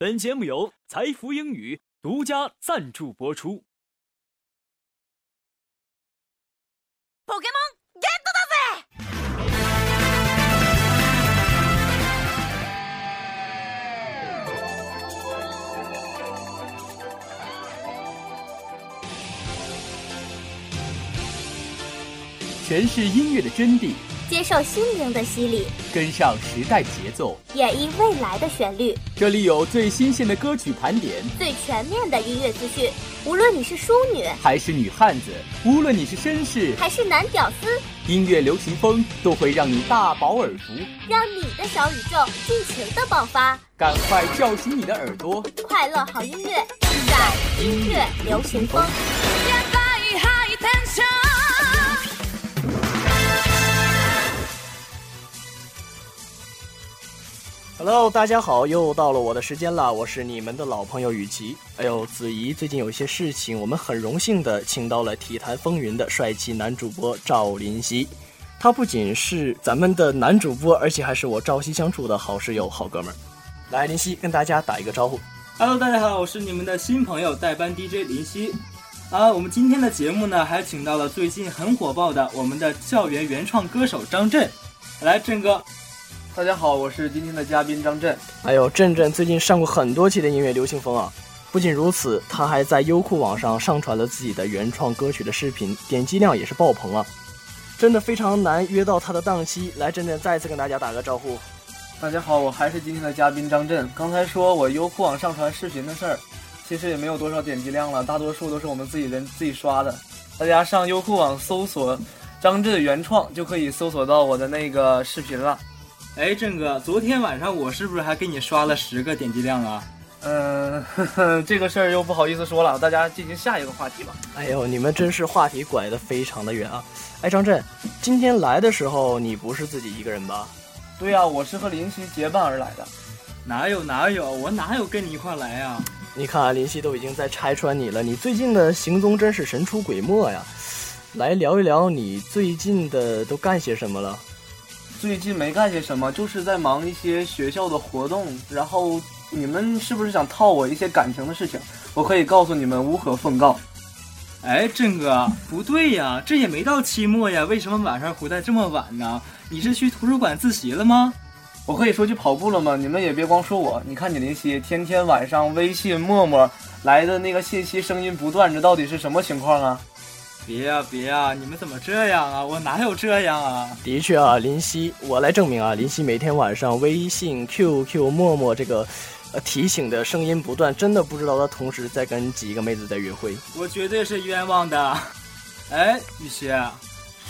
本节目由财富英语独家赞助播出。诠释音乐的真谛，接受心灵的洗礼，跟上时代节奏。演绎未来的旋律。这里有最新鲜的歌曲盘点，最全面的音乐资讯。无论你是淑女还是女汉子，无论你是绅士还是男屌丝，音乐流行风都会让你大饱耳福。让你的小宇宙尽情的爆发。赶快叫醒你的耳朵，快乐好音乐尽在音乐流行风。Hello，大家好，又到了我的时间了，我是你们的老朋友雨琦。哎呦，子怡最近有一些事情，我们很荣幸的请到了体坛风云的帅气男主播赵林夕。他不仅是咱们的男主播，而且还是我朝夕相处的好室友、好哥们儿。来，林夕跟大家打一个招呼。Hello，大家好，我是你们的新朋友代班 DJ 林夕。啊，我们今天的节目呢，还请到了最近很火爆的我们的校园原创歌手张震。来，震哥，大家好，我是今天的嘉宾张震。哎呦，震震最近上过很多期的音乐流行风啊！不仅如此，他还在优酷网上上传了自己的原创歌曲的视频，点击量也是爆棚啊！真的非常难约到他的档期。来，震震再次跟大家打个招呼。大家好，我还是今天的嘉宾张震。刚才说我优酷网上传视频的事儿，其实也没有多少点击量了，大多数都是我们自己人自己刷的。大家上优酷网搜索张震原创，就可以搜索到我的那个视频了。哎，郑哥，昨天晚上我是不是还给你刷了十个点击量啊？嗯、呵呵这个事儿又不好意思说了，大家进行下一个话题吧。哎呦，你们真是话题拐得非常的远啊！哎，张震，今天来的时候你不是自己一个人吧？对呀、我是和林夕结伴而来的。哪有哪有，我哪有跟你一块来呀、你看啊，林夕都已经在拆穿你了，你最近的行踪真是神出鬼没呀！来聊一聊你最近的都干些什么了？最近没干些什么，就是在忙一些学校的活动。然后你们是不是想套我一些感情的事情？我可以告诉你们，无可奉告。哎，郑哥，不对呀，这也没到期末呀，为什么晚上回来这么晚呢？你是去图书馆自习了吗？我可以说去跑步了吗？你们也别光说我。你看你林夕，天天晚上微信、陌陌来的那个信息声音不断，这到底是什么情况啊？别呀别呀，你们怎么这样啊？我哪有这样啊？的确啊，林夕，我来证明啊，林夕每天晚上微信、QQ、陌陌这个，呃提醒的声音不断，真的不知道他同时在跟几个妹子在约会。我绝对是冤枉的。哎，雨熙，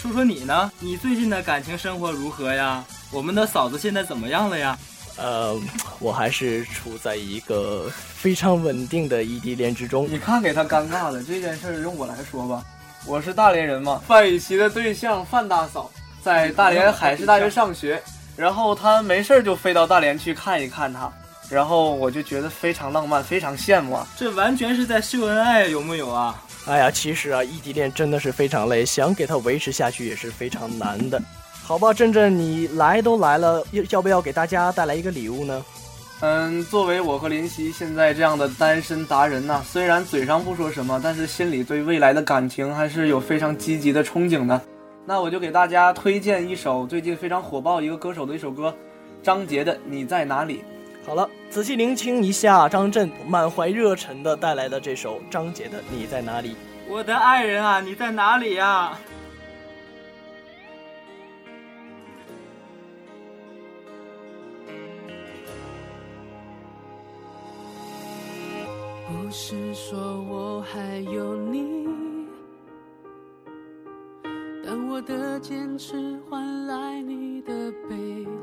说说你呢？你最近的感情生活如何呀？我们的嫂子现在怎么样了呀？呃，我还是处在一个非常稳定的异地恋之中。你看给他尴尬的这件事儿，用我来说吧。我是大连人嘛，范雨琦的对象范大嫂在大连海事大学上学，然后她没事儿就飞到大连去看一看她，然后我就觉得非常浪漫，非常羡慕啊。这完全是在秀恩爱，有木有啊？哎呀，其实啊，异地恋真的是非常累，想给它维持下去也是非常难的。好吧，振振，你来都来了，要要不要给大家带来一个礼物呢？嗯，作为我和林夕现在这样的单身达人呢、虽然嘴上不说什么，但是心里对未来的感情还是有非常积极的憧憬的。那我就给大家推荐一首最近非常火爆一个歌手的一首歌，张杰的《你在哪里》。好了，仔细聆听一下张震满怀热忱的带来的这首张杰的《你在哪里》。我的爱人啊，你在哪里呀？不是说我还有你，但我的坚持换来你的背影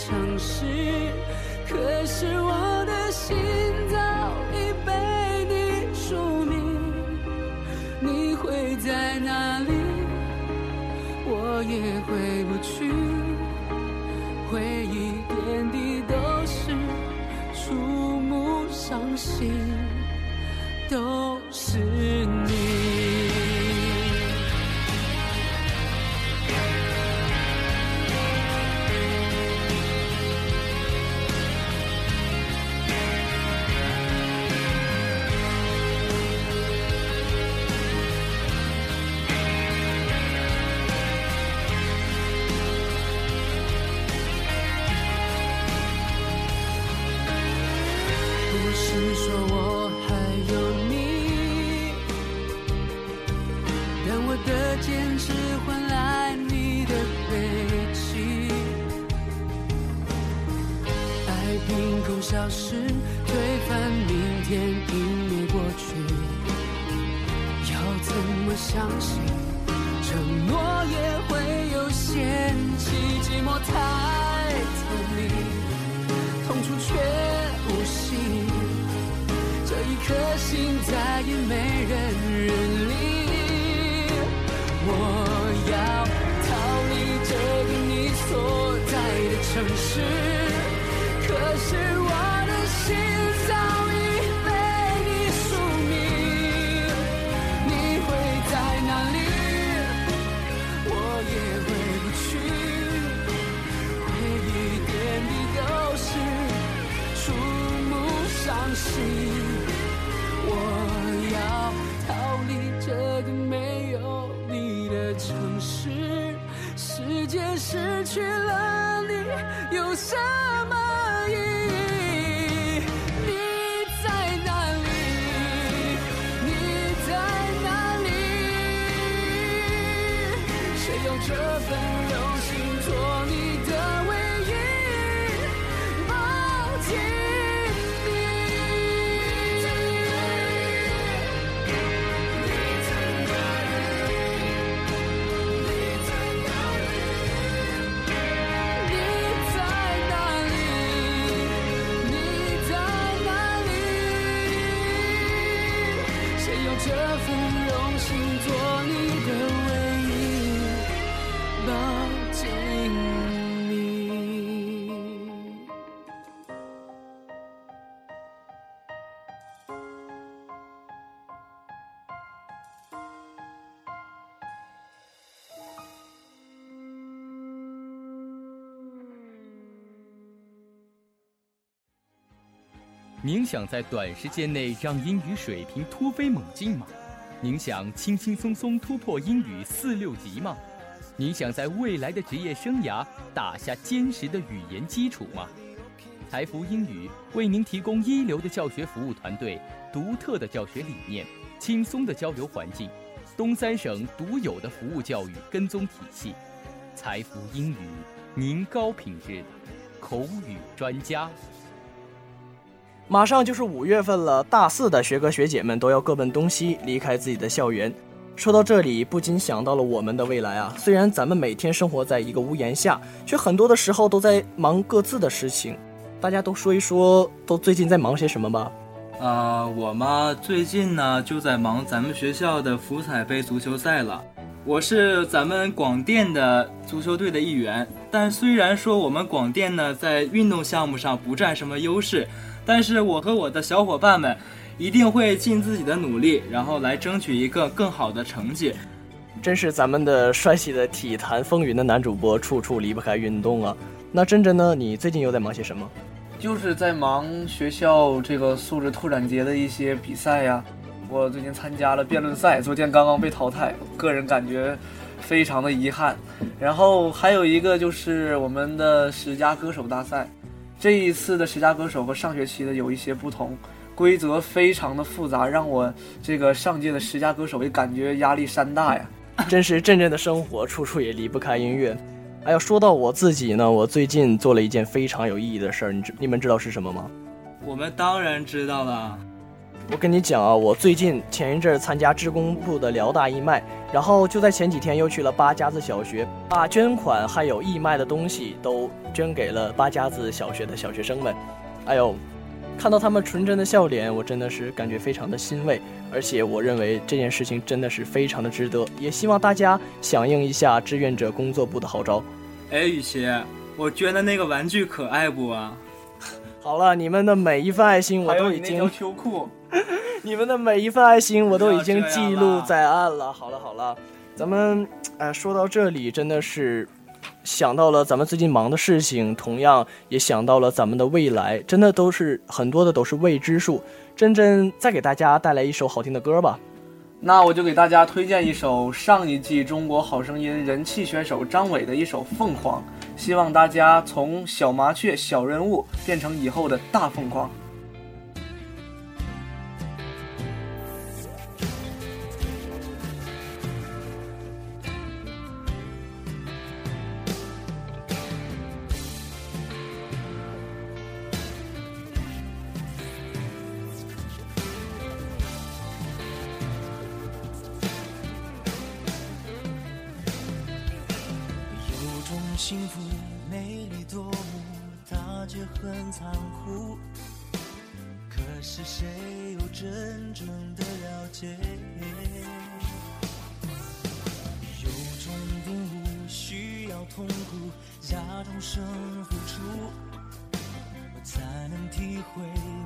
尝试，可是我的心早已被你署名，你会在哪里？我也回不去，回忆点滴都是触目伤心，都相信，承诺也会有限期？寂寞太透明，痛楚却无心。这一颗心再也没人认领。我要逃离这个你所在的城市，可是我这您想在短时间内让英语水平突飞猛进吗？您想轻轻松松突破英语四六级吗？您想在未来的职业生涯打下坚实的语言基础吗？财福英语为您提供一流的教学服务团队、独特的教学理念、轻松的交流环境、东三省独有的服务教育跟踪体系。财福英语，您高品质的口语专家。马上就是五月份了，大四的学哥学姐们都要各奔东西，离开自己的校园。说到这里，不禁想到了我们的未来啊！虽然咱们每天生活在一个屋檐下，却很多的时候都在忙各自的事情。大家都说一说，都最近在忙些什么吧？啊、我嘛，最近呢就在忙咱们学校的福彩杯足球赛了。我是咱们广电的足球队的一员，但虽然说我们广电呢在运动项目上不占什么优势，但是我和我的小伙伴们一定会尽自己的努力，然后来争取一个更好的成绩。真是咱们的帅气的体坛风云的男主播，处处离不开运动啊。那真真呢？你最近又在忙些什么？就是在忙学校这个素质拓展节的一些比赛呀。我最近参加了辩论赛，昨天刚刚被淘汰，个人感觉非常的遗憾。然后还有一个就是我们的十佳歌手大赛，这一次的十佳歌手和上学期的有一些不同，规则非常的复杂，让我这个上届的十佳歌手也感觉压力山大呀。真是阵阵的生活，处处也离不开音乐。哎呀，说到我自己呢，我最近做了一件非常有意义的事儿，你知你们知道是什么吗？我们当然知道了。我跟你讲啊，我最近前一阵参加职工部的辽大义卖，然后就在前几天又去了八家子小学，把捐款还有义卖的东西都捐给了八家子小学的小学生们。哎呦，看到他们纯真的笑脸，我真的是感觉非常的欣慰。而且我认为这件事情真的是非常的值得，也希望大家响应一下志愿者工作部的号召。哎，雨琦，我捐的那个玩具可爱不啊？好了，你们的每一份爱心我都已经，秋裤，你们的每一份爱心我都已经记录在案了。好了好了，咱们哎说到这里，真的是想到了咱们最近忙的事情，同样也想到了咱们的未来，真的都是很多的都是未知数。真真再给大家带来一首好听的歌吧。那我就给大家推荐一首上一季中国好声音人气选手张伟的一首《凤凰》，希望大家从小麻雀、小人物变成以后的大凤凰。有种幸福，很残酷。可是谁又真正的了解？有种动物需要痛苦，假装生付出，才能体会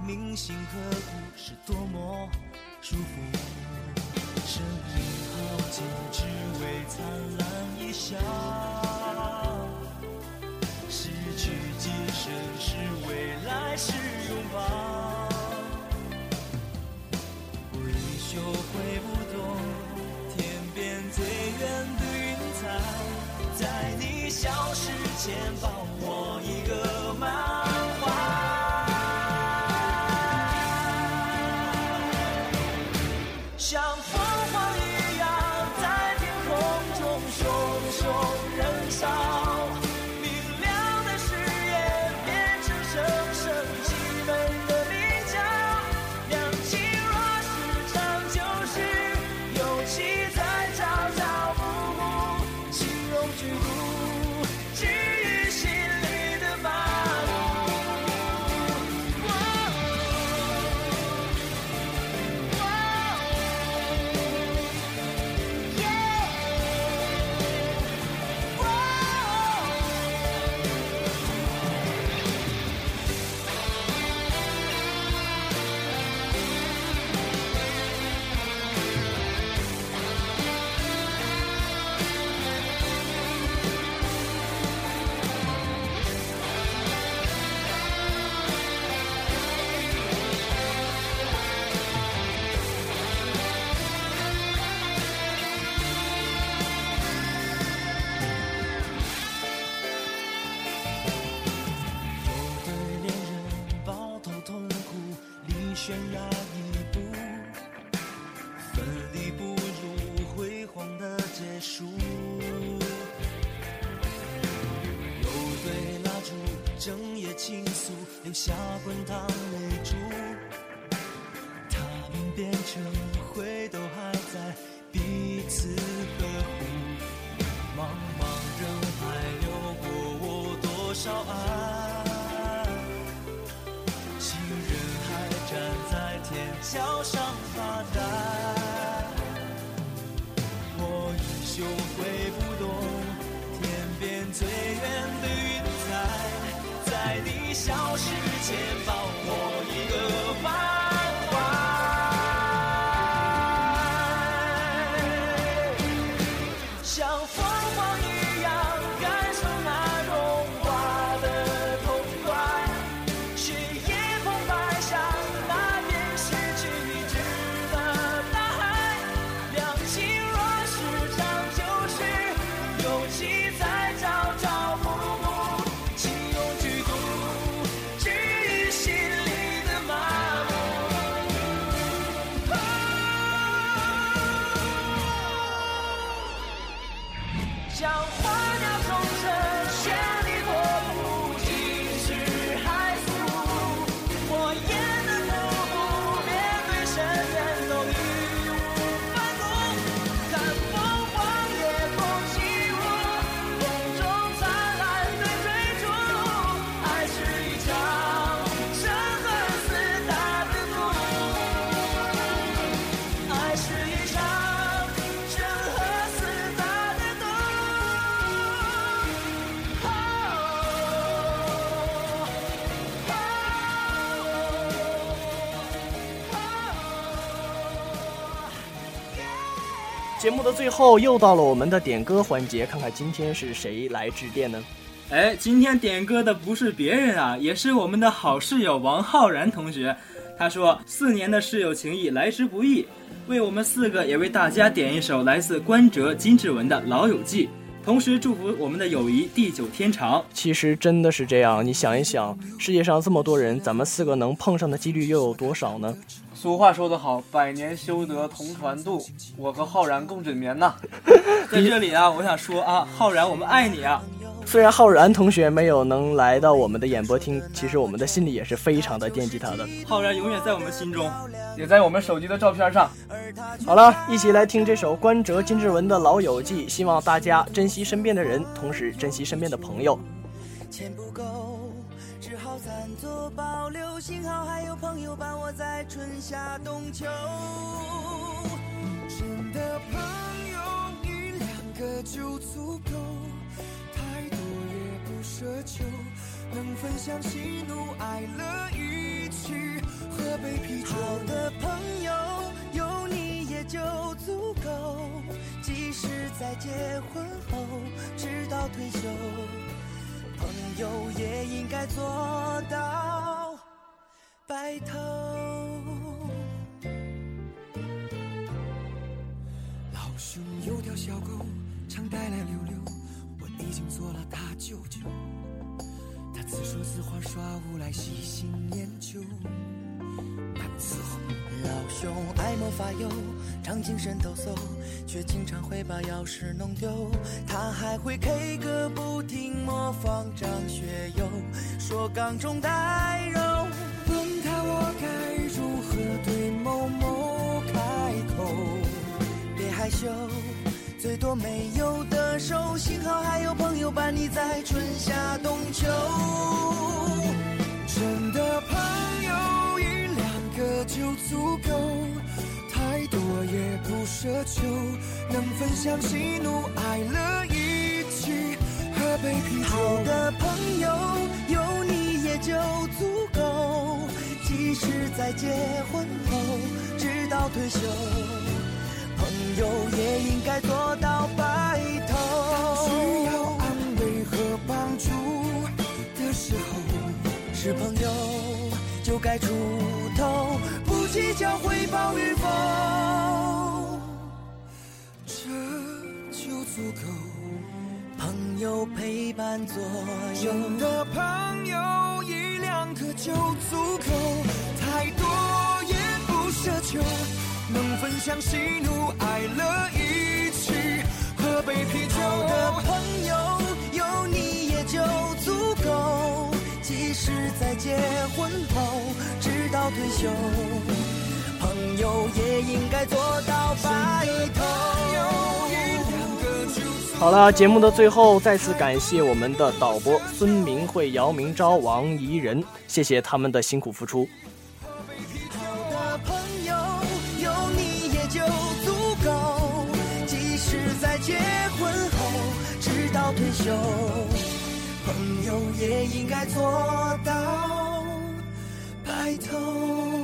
铭心刻骨是多么舒服。生命浩劫，只为灿烂一笑。今生是未来，是拥抱。我已学会不懂，天边最远的云彩，在你消失前抱我一个满下滚烫泪珠，它们变成在你消节目的最后又到了我们的点歌环节，看看今天是谁来致电呢？哎，今天点歌的不是别人啊，也是我们的好室友王浩然同学。他说：“四年的室友情谊来之不易，为我们四个也为大家点一首来自关喆、金志文的《老友记》，同时祝福我们的友谊地久天长。”其实真的是这样，你想一想，世界上这么多人，咱们四个能碰上的几率又有多少呢？俗话说得好，百年修得同船渡，我和浩然共枕眠呐。在这里啊，我想说啊，浩然，我们爱你啊！虽然浩然同学没有能来到我们的演播厅，其实我们的心里也是非常的惦记他的。浩然永远在我们心中，也在我们手机的照片上。好了，一起来听这首关喆、金志文的《老友记》，希望大家珍惜身边的人，同时珍惜身边的朋友。钱不够，只好暂作保留。幸好还有朋友伴我在春夏冬秋。真的朋友一两个就足够，奢求。能分享喜怒哀乐，一起喝杯啤酒。好的朋友有你也就足够，即使在结婚后，直到退休。朋友也应该做到白头。老兄有条小狗，常带来溜溜，我已经做了他舅舅。自说自话耍无赖，喜新厌旧。难伺候。老兄爱莫法油，常精神抖擞，却经常会把钥匙弄丢。他还会 K 歌不停，模仿张学友，说缸中带肉。问他我该如何对某某开口？别害羞，最多没有的手，幸好还有朋友伴你在春夏冬秋。真的朋友一两个就足够，太多也不奢求，能分享喜怒哀乐，一起喝杯啤酒。好的朋友有你也就足够，即使在结婚后，直到退休。有也应该做到白头。需要安慰和帮助的时候，是朋友就该出头，不计较回报与否，这就足够。朋友陪伴左右，真的朋友一两个就足够，太多也不奢求。能分享喜怒哀乐，一起喝杯啤酒。的朋友有你也就足够，即使在结婚后，直到退休，朋友也应该做到白头。好了，节目的最后，再次感谢我们的导播孙明慧、姚明昭、王怡人，谢谢他们的辛苦付出。到退休，朋友也应该做到白头。